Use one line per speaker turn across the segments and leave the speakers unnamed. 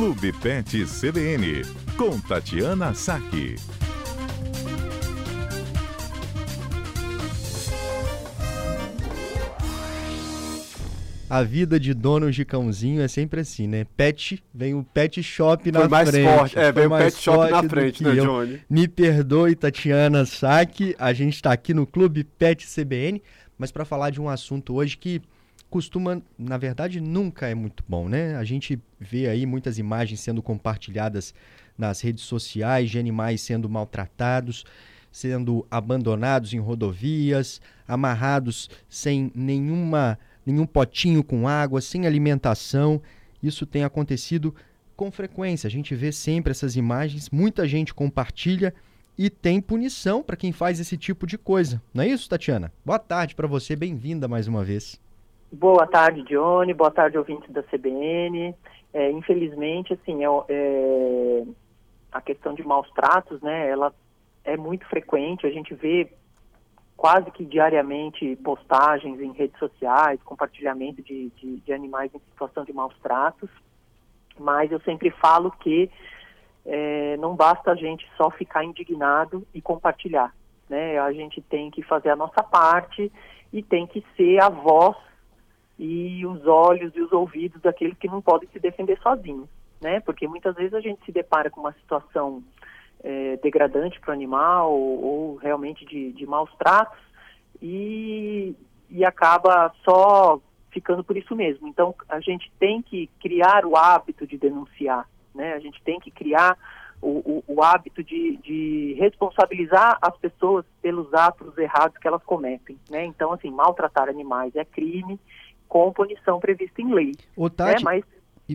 Clube Pet CBN, com Tatiana Saque.
A vida de dono de cãozinho é sempre assim, né? Pet, vem o pet shop na
Foi mais
frente.
forte, é,
Foi
vem o
mais
pet shop
forte
na frente, né,
eu.
Johnny?
Me perdoe, Tatiana Saque. A gente está aqui no Clube Pet CBN, mas para falar de um assunto hoje que costuma, na verdade, nunca é muito bom, né? A gente vê aí muitas imagens sendo compartilhadas nas redes sociais de animais sendo maltratados, sendo abandonados em rodovias, amarrados sem nenhuma nenhum potinho com água, sem alimentação. Isso tem acontecido com frequência. A gente vê sempre essas imagens, muita gente compartilha e tem punição para quem faz esse tipo de coisa. Não é isso, Tatiana? Boa tarde para você, bem-vinda mais uma vez.
Boa tarde, Johnny. Boa tarde, ouvintes da CBN. É, infelizmente, assim, é, é, a questão de maus tratos, né, ela é muito frequente. A gente vê quase que diariamente postagens em redes sociais, compartilhamento de, de, de animais em situação de maus tratos. Mas eu sempre falo que é, não basta a gente só ficar indignado e compartilhar. Né? A gente tem que fazer a nossa parte e tem que ser a voz e os olhos e os ouvidos daqueles que não podem se defender sozinhos, né? Porque muitas vezes a gente se depara com uma situação é, degradante para o animal ou, ou realmente de, de, maus tratos e, e acaba só ficando por isso mesmo. Então a gente tem que criar o hábito de denunciar, né? A gente tem que criar o, o, o hábito de, de, responsabilizar as pessoas pelos atos errados que elas cometem, né? Então assim maltratar animais é crime com punição prevista em lei.
Ô, Tati,
né? Mas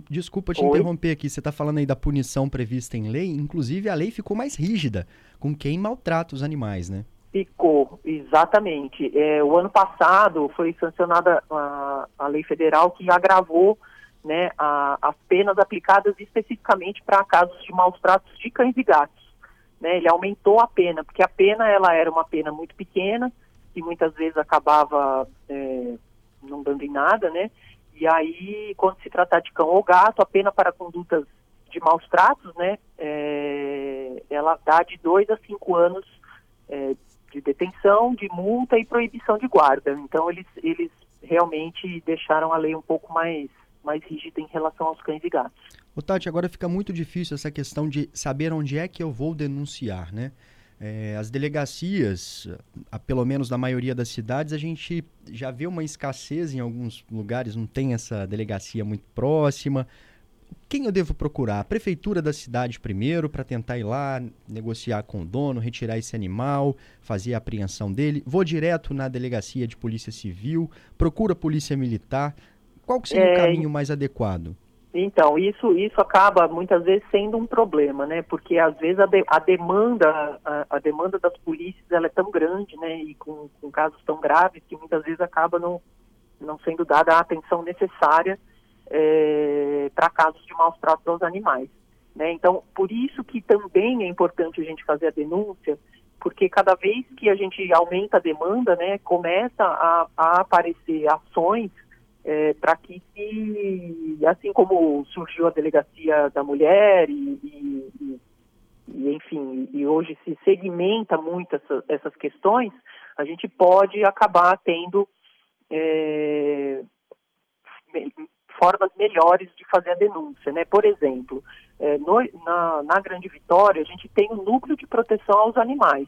desculpa te
Oi?
interromper aqui, você está falando aí da punição prevista em lei, inclusive a lei ficou mais rígida com quem maltrata os animais, né?
Ficou, exatamente. É, o ano passado foi sancionada a, a lei federal que agravou né, a, as penas aplicadas especificamente para casos de maus tratos de cães e gatos. Né? Ele aumentou a pena, porque a pena ela era uma pena muito pequena e muitas vezes acabava é, não dando em nada, né? E aí, quando se tratar de cão ou gato, a pena para condutas de maus tratos, né, é, ela dá de dois a cinco anos é, de detenção, de multa e proibição de guarda. Então, eles, eles realmente deixaram a lei um pouco mais, mais rígida em relação aos cães e gatos.
Ô Tati, agora fica muito difícil essa questão de saber onde é que eu vou denunciar, né? É, as delegacias, a, pelo menos na maioria das cidades, a gente já vê uma escassez em alguns lugares, não tem essa delegacia muito próxima. Quem eu devo procurar? A prefeitura da cidade primeiro, para tentar ir lá, negociar com o dono, retirar esse animal, fazer a apreensão dele. Vou direto na delegacia de polícia civil, procura a polícia militar. Qual que seria é... o caminho mais adequado?
Então, isso, isso acaba muitas vezes sendo um problema, né? Porque às vezes a, de, a demanda, a, a, demanda das polícias ela é tão grande, né? E com, com, casos tão graves que muitas vezes acaba não, não sendo dada a atenção necessária é, para casos de maus tratos aos animais. Né? Então, por isso que também é importante a gente fazer a denúncia, porque cada vez que a gente aumenta a demanda, né, começa a, a aparecer ações é, para que se, assim como surgiu a delegacia da mulher e, e, e enfim, e hoje se segmenta muito essa, essas questões, a gente pode acabar tendo é, formas melhores de fazer a denúncia, né? Por exemplo, é, no, na, na Grande Vitória a gente tem o núcleo de proteção aos animais,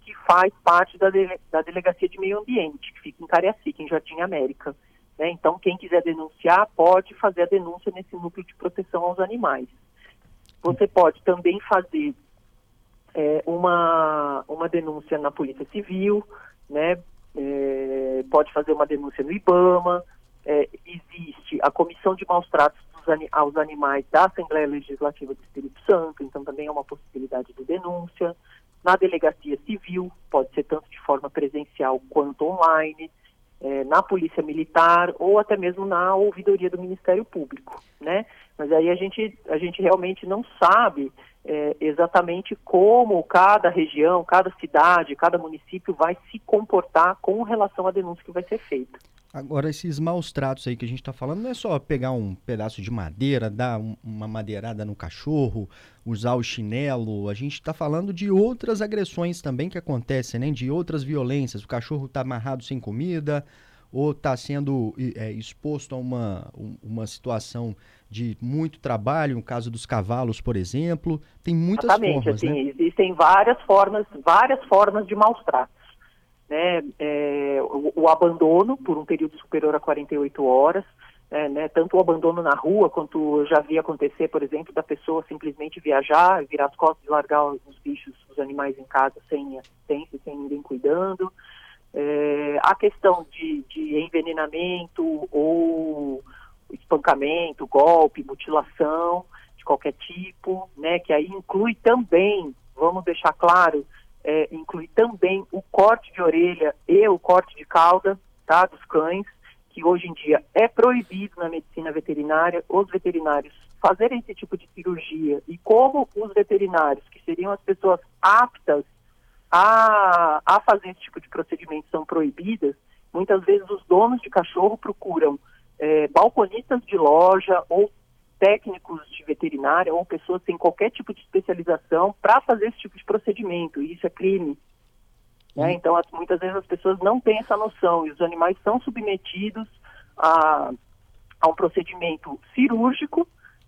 que faz parte da, da delegacia de meio ambiente, que fica em Cariacica, em Jardim América. Né? Então, quem quiser denunciar pode fazer a denúncia nesse núcleo de proteção aos animais. Você pode também fazer é, uma, uma denúncia na Polícia Civil, né? É, pode fazer uma denúncia no IBAMA. É, existe a Comissão de Maus Tratos aos Animais da Assembleia Legislativa do Espírito Santo, então também é uma possibilidade de denúncia. Na Delegacia Civil, pode ser tanto de forma presencial quanto online é, na Polícia Militar ou até mesmo na ouvidoria do Ministério Público, né? Mas aí a gente, a gente realmente não sabe é, exatamente como cada região, cada cidade, cada município vai se comportar com relação à denúncia que vai ser feita.
Agora, esses maus tratos aí que a gente está falando, não é só pegar um pedaço de madeira, dar um, uma madeirada no cachorro, usar o chinelo. A gente está falando de outras agressões também que acontecem, né? De outras violências. O cachorro está amarrado sem comida ou está sendo é, exposto a uma, uma situação de muito trabalho, no caso dos cavalos, por exemplo. Tem muitas
Exatamente,
formas,
assim,
né?
existem várias formas, várias formas de maus tratos. Né? É, o, o, abandono por um período superior a 48 horas, é, né? tanto o abandono na rua, quanto já vi acontecer, por exemplo, da pessoa simplesmente viajar, virar as costas e largar os bichos, os animais em casa sem assistência, sem ninguém cuidando. É, a questão de, de envenenamento ou espancamento, golpe, mutilação de qualquer tipo, né, que aí inclui também, vamos deixar claro, é, inclui também o corte de orelha e o corte de cauda, tá, dos cães, que hoje em dia é proibido na medicina veterinária, os veterinários fazerem esse tipo de cirurgia. E como os veterinários, que seriam as pessoas aptas a, a fazer esse tipo de procedimento, são proibidas, muitas vezes os donos de cachorro procuram é, balconistas de loja ou técnicos de veterinária ou pessoas sem qualquer tipo de especialização para fazer esse tipo de procedimento, e isso é crime. Né? Então, as, muitas vezes as pessoas não têm essa noção e os animais são submetidos a, a um procedimento cirúrgico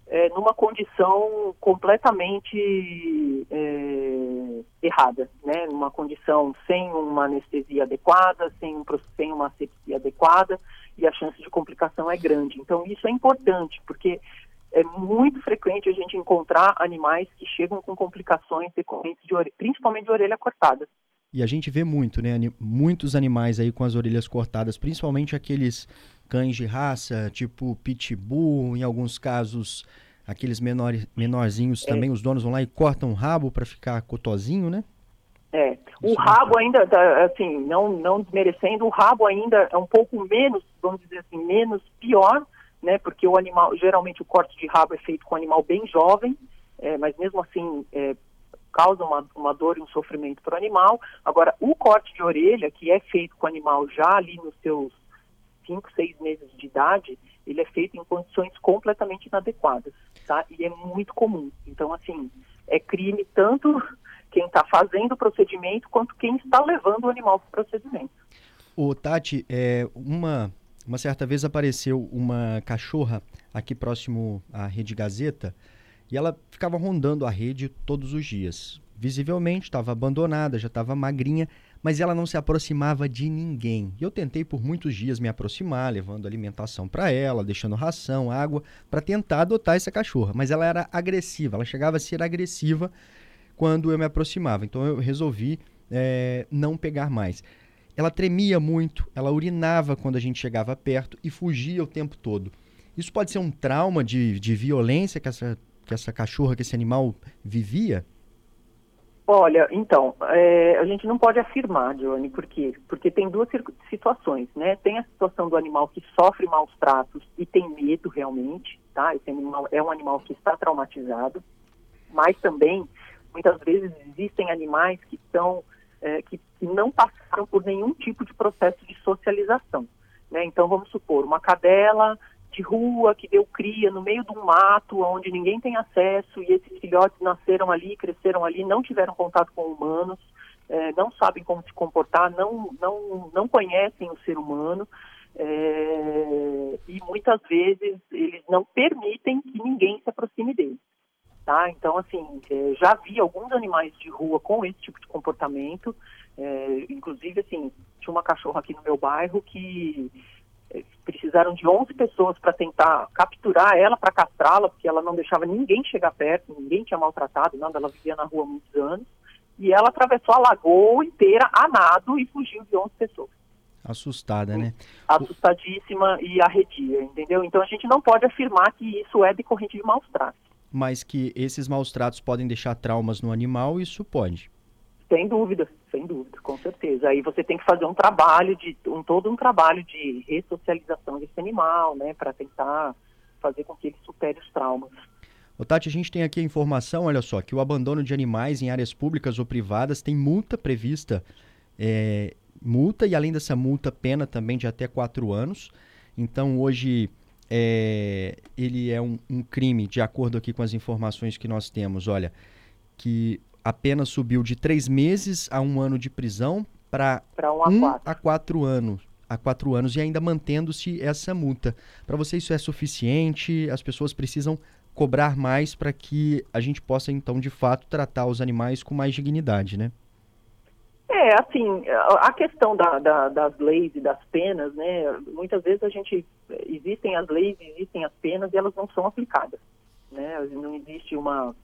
é, numa condição completamente é, errada, né? numa condição sem uma anestesia adequada, sem, um, sem uma asepsia adequada, e a chance de complicação é grande. Então, isso é importante, porque é muito frequente a gente encontrar animais que chegam com complicações decorrentes de orelha, principalmente de orelha cortada.
E a gente vê muito, né? Muitos animais aí com as orelhas cortadas, principalmente aqueles cães de raça, tipo pitbull, em alguns casos aqueles menores, menorzinhos é. também, os donos vão lá e cortam o rabo para ficar cotozinho, né?
É, o rabo ainda, tá, assim, não, não desmerecendo, o rabo ainda é um pouco menos, vamos dizer assim, menos pior, né? Porque o animal, geralmente o corte de rabo é feito com um animal bem jovem, é, mas mesmo assim é, causa uma, uma dor e um sofrimento para o animal. Agora, o corte de orelha, que é feito com o animal já ali nos seus 5, 6 meses de idade, ele é feito em condições completamente inadequadas, tá? E é muito comum. Então, assim, é crime tanto quem está fazendo o procedimento quanto quem está levando o animal para o procedimento.
O Tati, é, uma, uma certa vez apareceu uma cachorra aqui próximo à Rede Gazeta e ela ficava rondando a rede todos os dias. Visivelmente estava abandonada, já estava magrinha, mas ela não se aproximava de ninguém. E eu tentei por muitos dias me aproximar, levando alimentação para ela, deixando ração, água, para tentar adotar essa cachorra. Mas ela era agressiva, ela chegava a ser agressiva quando eu me aproximava. Então eu resolvi é, não pegar mais. Ela tremia muito, ela urinava quando a gente chegava perto e fugia o tempo todo. Isso pode ser um trauma de, de violência que essa, que essa cachorra, que esse animal vivia?
Olha, então, é, a gente não pode afirmar, Johnny, por quê? Porque tem duas situações, né? Tem a situação do animal que sofre maus tratos e tem medo realmente, tá? Esse animal é um animal que está traumatizado, mas também Muitas vezes existem animais que são é, que, que, não passaram por nenhum tipo de processo de socialização. Né? Então, vamos supor, uma cadela de rua que deu cria no meio de um mato onde ninguém tem acesso e esses filhotes nasceram ali, cresceram ali, não tiveram contato com humanos, é, não sabem como se comportar, não, não, não conhecem o ser humano. É, e muitas vezes eles não permitem que ninguém se aproxime deles. Tá? Então, assim, é, já vi alguns animais de rua com esse tipo de comportamento. É, inclusive, assim, tinha uma cachorra aqui no meu bairro que é, precisaram de 11 pessoas para tentar capturar ela, para castrá-la, porque ela não deixava ninguém chegar perto, ninguém tinha maltratado, nada, ela vivia na rua há muitos anos. E ela atravessou a lagoa inteira a nado e fugiu de 11 pessoas.
Assustada, né?
Assustadíssima e arredia, entendeu? Então a gente não pode afirmar que isso é decorrente de maus tratos
mas que esses maus tratos podem deixar traumas no animal, isso pode.
Sem dúvida, sem dúvida, com certeza. Aí você tem que fazer um trabalho de um todo um trabalho de ressocialização desse animal, né, para tentar fazer com que ele supere os traumas.
Ô, Tati, a gente tem aqui a informação, olha só, que o abandono de animais em áreas públicas ou privadas tem multa prevista, é, multa e além dessa multa, pena também de até quatro anos. Então, hoje, é, ele é um, um, crime, de acordo aqui com as informações que nós temos, olha, que a pena subiu de três meses a um ano de prisão para um, um a quatro anos a quatro anos e ainda mantendo-se essa multa. Para você isso é suficiente? As pessoas precisam cobrar mais para que a gente possa então de fato tratar os animais com mais dignidade, né?
É, assim, a questão da, da, das leis e das penas, né, muitas vezes a gente, existem as leis, existem as penas e elas não são aplicadas, né, não existe uma,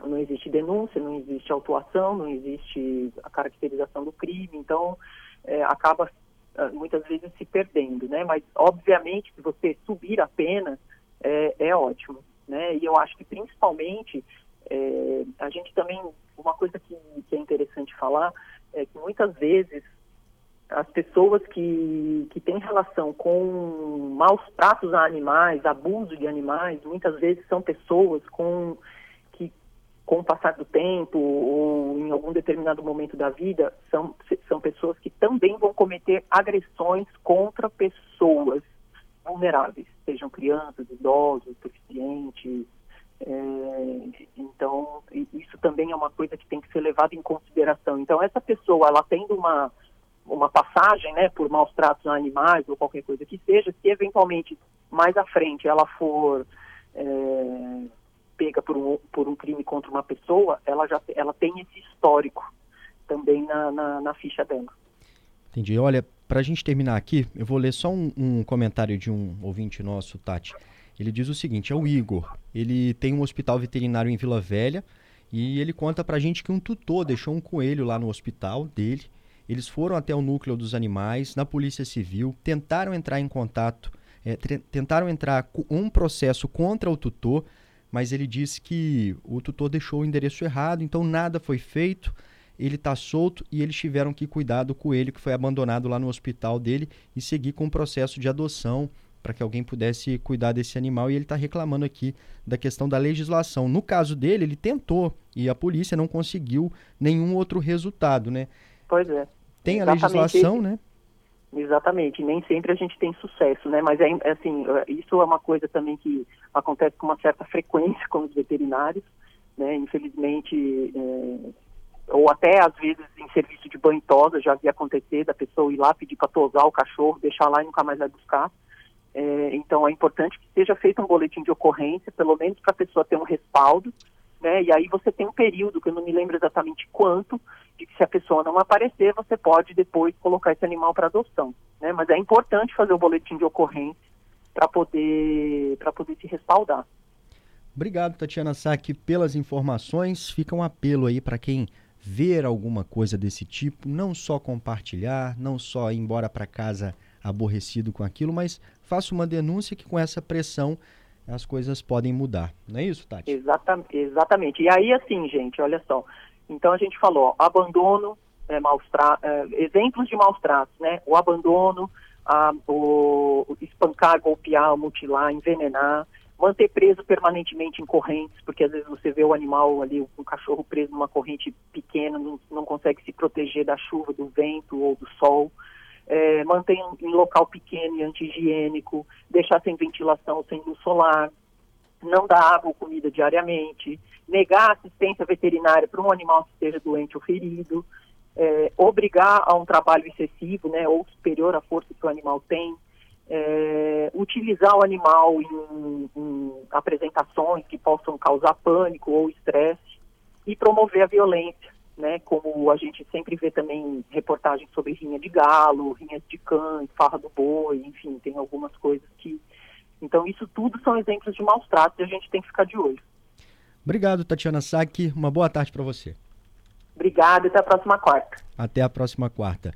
não existe denúncia, não existe autuação, não existe a caracterização do crime, então é, acaba ah, muitas vezes se perdendo, né, mas obviamente que você subir a pena é, é ótimo, né, e eu acho que principalmente é, a gente também, uma coisa que, que é interessante falar, é que muitas vezes as pessoas que, que têm relação com maus tratos a animais, abuso de animais, muitas vezes são pessoas com que, com o passar do tempo ou em algum determinado momento da vida, são, são pessoas que também vão cometer agressões contra pessoas vulneráveis, sejam crianças, idosos, deficientes, é, então, isso também é uma coisa que tem que ser levada em consideração. Então, essa pessoa, ela tendo uma, uma passagem né, por maus tratos a animais ou qualquer coisa que seja, se eventualmente mais à frente ela for é, pega por um, por um crime contra uma pessoa, ela já ela tem esse histórico também na, na, na ficha dela.
Entendi. Olha, para a gente terminar aqui, eu vou ler só um, um comentário de um ouvinte nosso, Tati. Ele diz o seguinte: é o Igor. Ele tem um hospital veterinário em Vila Velha e ele conta pra gente que um tutor deixou um coelho lá no hospital dele. Eles foram até o núcleo dos animais, na Polícia Civil, tentaram entrar em contato, é, tentaram entrar com um processo contra o tutor, mas ele disse que o tutor deixou o endereço errado, então nada foi feito. Ele está solto e eles tiveram que cuidar do coelho que foi abandonado lá no hospital dele e seguir com o processo de adoção para que alguém pudesse cuidar desse animal e ele está reclamando aqui da questão da legislação. No caso dele, ele tentou e a polícia não conseguiu nenhum outro resultado, né?
Pois é.
Tem Exatamente. a legislação, né?
Exatamente, nem sempre a gente tem sucesso, né? Mas é, é assim, é, isso é uma coisa também que acontece com uma certa frequência com os veterinários, né? Infelizmente, é, ou até às vezes em serviço de banho tosa, já vi acontecer da pessoa ir lá pedir para tosar o cachorro, deixar lá e nunca mais vai buscar. É, então é importante que seja feito um boletim de ocorrência, pelo menos para a pessoa ter um respaldo, né? E aí você tem um período, que eu não me lembro exatamente quanto, de que se a pessoa não aparecer, você pode depois colocar esse animal para adoção, né? Mas é importante fazer o boletim de ocorrência para poder, poder se respaldar.
Obrigado, Tatiana Sack, pelas informações. Fica um apelo aí para quem ver alguma coisa desse tipo, não só compartilhar, não só ir embora para casa aborrecido com aquilo, mas faça uma denúncia que com essa pressão as coisas podem mudar. Não é isso, Tati?
Exatamente. exatamente. E aí, assim, gente, olha só. Então a gente falou, ó, abandono, é, maus é, exemplos de maus tratos, né? O abandono, a, o, espancar, golpear, mutilar, envenenar, manter preso permanentemente em correntes, porque às vezes você vê o animal ali, o, cachorro preso numa corrente pequena, não, não consegue se proteger da chuva, do vento ou do sol é, mantém em local pequeno e anti-higiênico, deixar sem ventilação, sem luz solar, não dar água ou comida diariamente, negar assistência veterinária para um animal que esteja doente ou ferido, é, obrigar a um trabalho excessivo, né, ou superior à força que o animal tem, é, utilizar o animal em, em apresentações que possam causar pânico ou estresse e promover a violência né, como a gente sempre vê também reportagens sobre rinha de galo, rinhas de cães, farra do boi, enfim, tem algumas coisas que... Então, isso tudo são exemplos de maus tratos e a gente tem que ficar de olho.
Obrigado, Tatiana Sack. Uma boa tarde para você.
Obrigada e até a próxima quarta.
Até a próxima quarta.